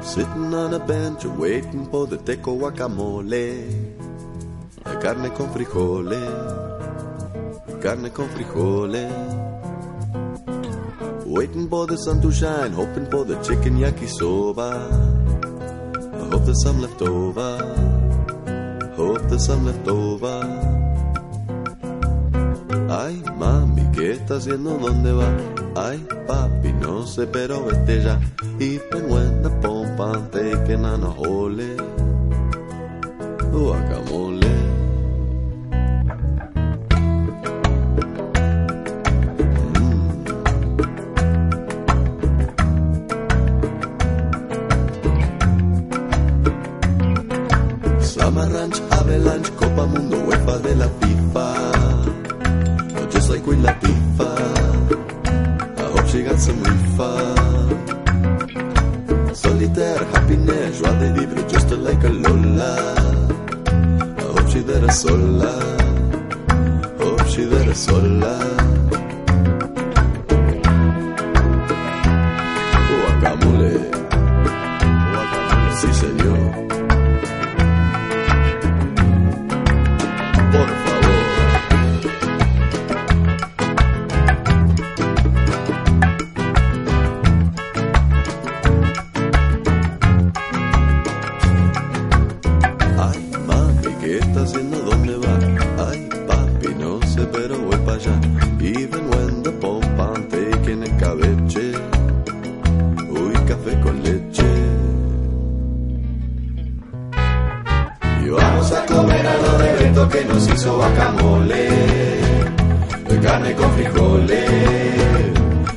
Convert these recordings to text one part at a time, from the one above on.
Sitting on a bench waiting for the teco guacamole. Carne con frijoles, carne con frijoles. Waiting for the sun to shine, hoping for the chicken yakisoba. There's some left over. Hope there's some left over. Ay, mami, ¿qué está haciendo? ¿Dónde va? Ay, papi, no sé, pero vete ya. Even when the pompa and taking on a hole. Guacamole. Ranch, Avalanche, Copa Mundo, UEFA de la FIFA. Oh, just like Queen Latifah. I hope she got some refund. Solitaire, happiness, joie de vivre, just like a Lola. I hope she there sola. Hope she there sola. Even when the pompa I'm taking el cabeche. Uy, café con leche. Y vamos a comer a lo de Beto que nos hizo guacamole. De carne con frijoles.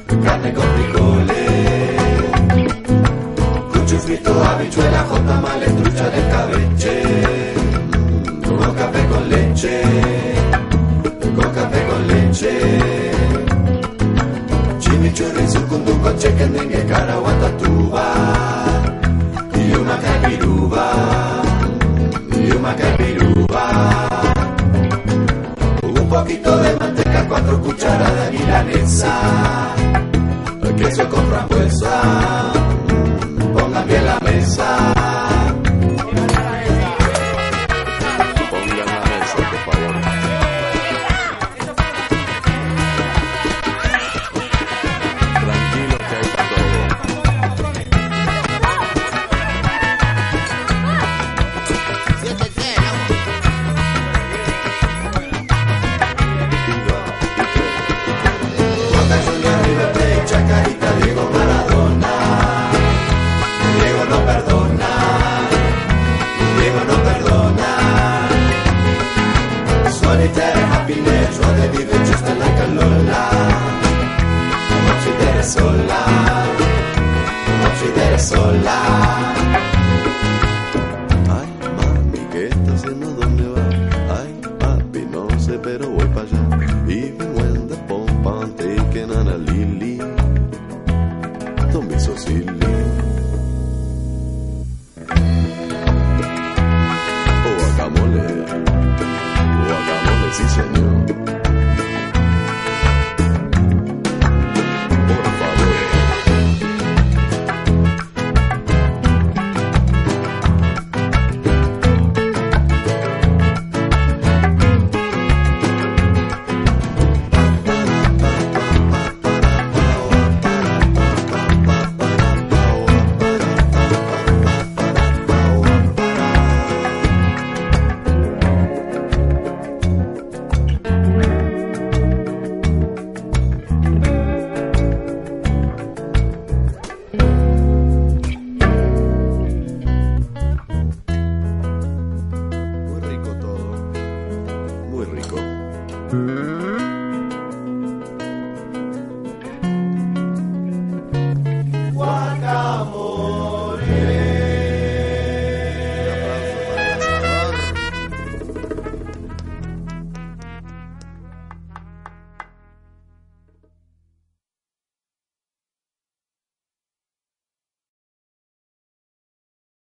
De carne con frijoles. Cucho frito, habichuela, jota, male, trucha de cabeche. Con café con leche. itxurri zukundu kontxeken dinge gara guantatu bat. Iumak abiru bat, iumak abiru bat. Sola.